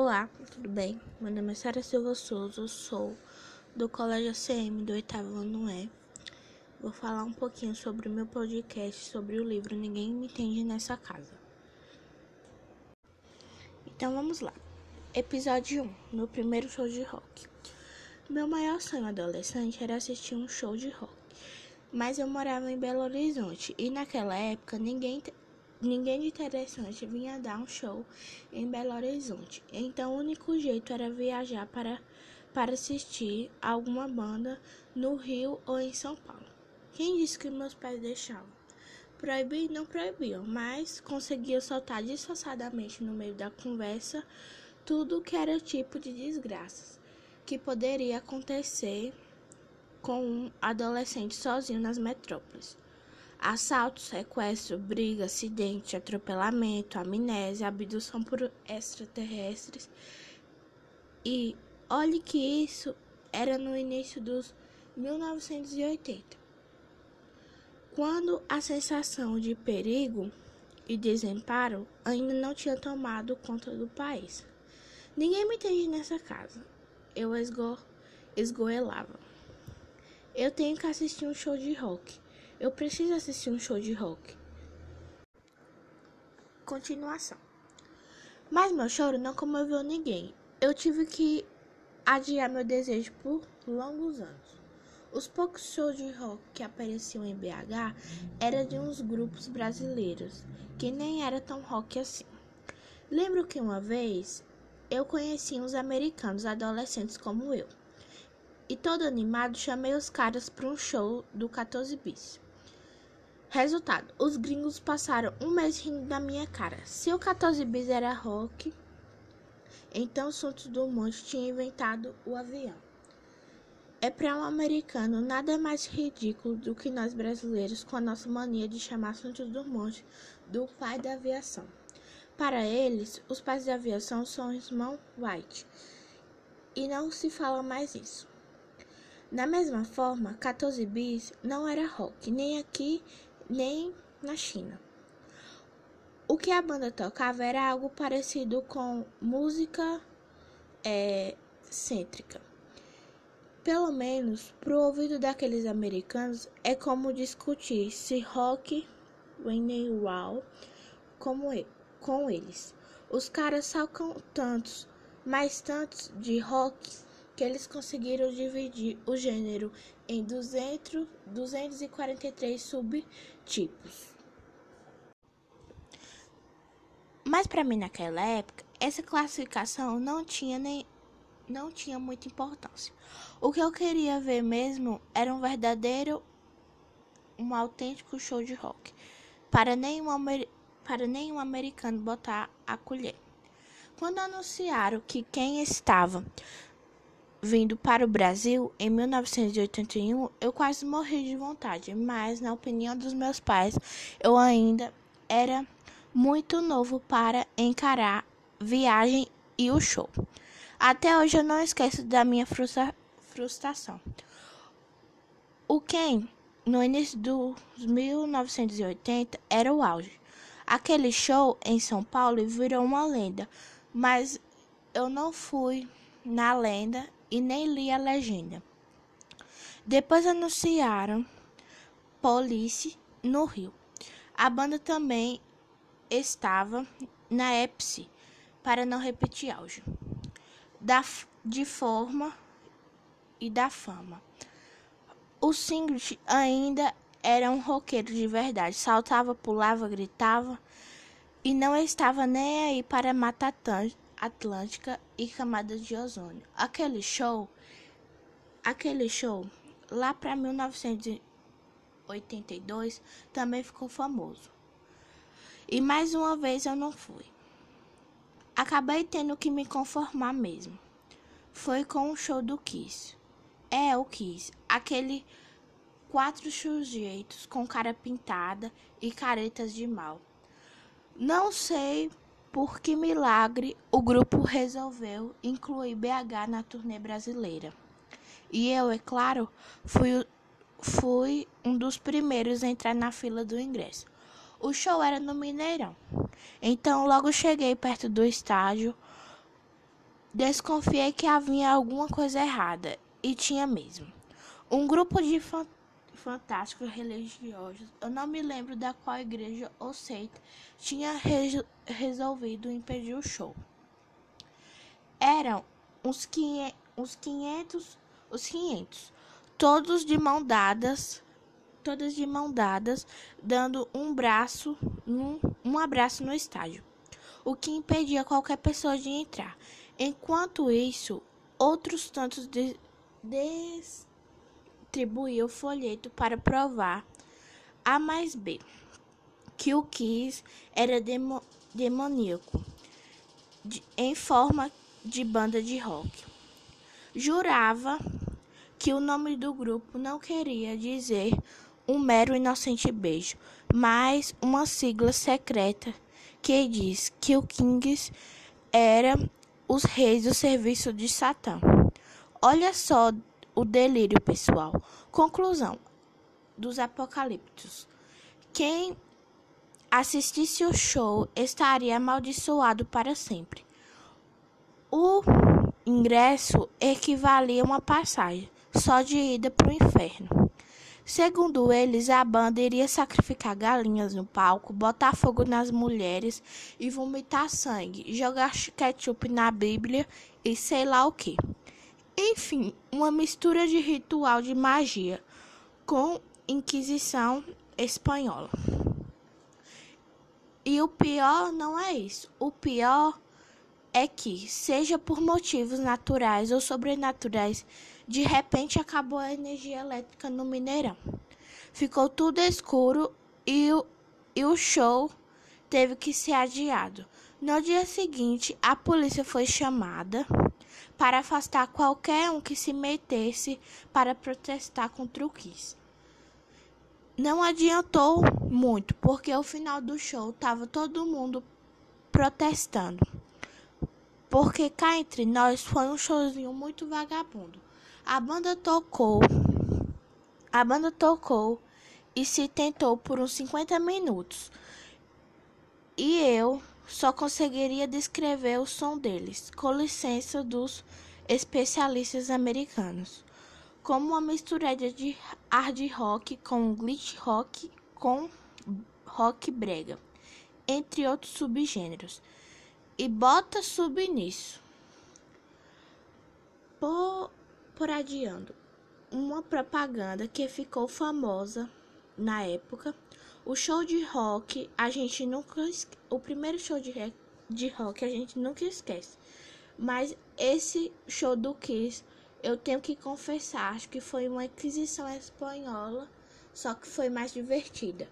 Olá, tudo bem? Meu nome é Sara Silva Souza, eu sou do Colégio ACM do oitavo ano E. Vou falar um pouquinho sobre o meu podcast sobre o livro Ninguém Me Entende Nessa Casa. Então vamos lá. Episódio 1 Meu primeiro show de rock. Meu maior sonho adolescente era assistir um show de rock, mas eu morava em Belo Horizonte e naquela época ninguém Ninguém de interessante vinha dar um show em Belo Horizonte, então o único jeito era viajar para, para assistir alguma banda no Rio ou em São Paulo. Quem disse que meus pais deixavam? Proibir não proibiam, mas conseguia soltar disfarçadamente no meio da conversa tudo que era tipo de desgraças que poderia acontecer com um adolescente sozinho nas metrópoles. Assalto, sequestro, briga, acidente, atropelamento, amnésia, abdução por extraterrestres. E olhe que isso era no início dos 1980, quando a sensação de perigo e desamparo ainda não tinha tomado conta do país. Ninguém me entende nessa casa. Eu esgo esgoelava. Eu tenho que assistir um show de rock. Eu preciso assistir um show de rock. Continuação. Mas meu choro não comoveu ninguém. Eu tive que adiar meu desejo por longos anos. Os poucos shows de rock que apareciam em BH eram de uns grupos brasileiros, que nem era tão rock assim. Lembro que uma vez eu conheci uns americanos adolescentes como eu. E todo animado chamei os caras para um show do 14 bis. Resultado: os gringos passaram um mês rindo da minha cara. Se o 14 bis era rock, então Santos Dumont tinha inventado o avião. É para um americano nada mais ridículo do que nós brasileiros com a nossa mania de chamar Santos Dumont do pai da aviação. Para eles, os pais da aviação são irmão White. E não se fala mais isso. Da mesma forma, 14 bis não era rock, nem aqui nem na China. O que a banda tocava era algo parecido com música é, cêntrica. Pelo menos pro ouvido daqueles americanos é como discutir se rock Wayne Wow como com eles. Os caras salcam tantos, mais tantos de rock que eles conseguiram dividir o gênero em 200, 243 subtipos. Mas para mim naquela época, essa classificação não tinha nem não tinha muita importância. O que eu queria ver mesmo era um verdadeiro um autêntico show de rock, para nenhum para nenhum americano botar a colher. Quando anunciaram que quem estava vindo para o Brasil em 1981, eu quase morri de vontade, mas na opinião dos meus pais, eu ainda era muito novo para encarar viagem e o show. Até hoje eu não esqueço da minha frustra frustração. O Ken, no início dos 1980, era o auge. Aquele show em São Paulo virou uma lenda, mas eu não fui na lenda e nem li a legenda. Depois anunciaram Police no Rio. A banda também estava na Epsi para não repetir áudio. Da, de forma e da fama. O Singlet ainda era um roqueiro de verdade. Saltava, pulava, gritava e não estava nem aí para matar Atlântica e camadas de ozônio. Aquele show, aquele show lá para 1982 também ficou famoso. E mais uma vez eu não fui. Acabei tendo que me conformar mesmo. Foi com o show do Kiss. É o Kiss, aquele quatro sujeitos com cara pintada e caretas de mal. Não sei por que milagre o grupo resolveu incluir BH na turnê brasileira? E eu, é claro, fui, fui um dos primeiros a entrar na fila do ingresso. O show era no Mineirão. Então logo cheguei perto do estádio. Desconfiei que havia alguma coisa errada, e tinha mesmo. Um grupo de fantásticos religiosos, eu não me lembro da qual igreja ou seita, tinha re resolvido impedir o show. Eram uns 500, uns 500, os 500, todos de mão dadas, todas de mão dadas, dando um braço, um, um abraço no estádio, o que impedia qualquer pessoa de entrar. Enquanto isso, outros tantos de, distribuíam o folheto para provar A mais B que o Kiss era demo, demoníaco de, em forma de banda de rock. Jurava que o nome do grupo não queria dizer um mero inocente beijo, mas uma sigla secreta que diz que o Kings era os reis do serviço de Satã. Olha só o delírio pessoal. Conclusão dos apocaliptos. Quem assistisse o show estaria amaldiçoado para sempre. O ingresso equivalia a uma passagem só de ida para o inferno. Segundo eles, a banda iria sacrificar galinhas no palco, botar fogo nas mulheres e vomitar sangue, jogar ketchup na Bíblia e sei lá o que. Enfim, uma mistura de ritual de magia com Inquisição espanhola. E o pior não é isso. O pior é que, seja por motivos naturais ou sobrenaturais, de repente acabou a energia elétrica no Mineirão. Ficou tudo escuro e o, e o show teve que ser adiado. No dia seguinte, a polícia foi chamada para afastar qualquer um que se metesse para protestar contra o Kiss. Não adiantou muito, porque ao final do show estava todo mundo protestando. Porque cá entre nós foi um showzinho muito vagabundo. A banda tocou. A banda tocou e se tentou por uns 50 minutos. E eu só conseguiria descrever o som deles, com licença dos especialistas americanos, como uma mistura de hard rock com glitch rock com rock brega, entre outros subgêneros. E bota sub nisso. Por por adiando uma propaganda que ficou famosa na época. O show de rock, a gente nunca o primeiro show de, de rock a gente nunca esquece. Mas esse show do Kiss, eu tenho que confessar, acho que foi uma aquisição espanhola, só que foi mais divertida.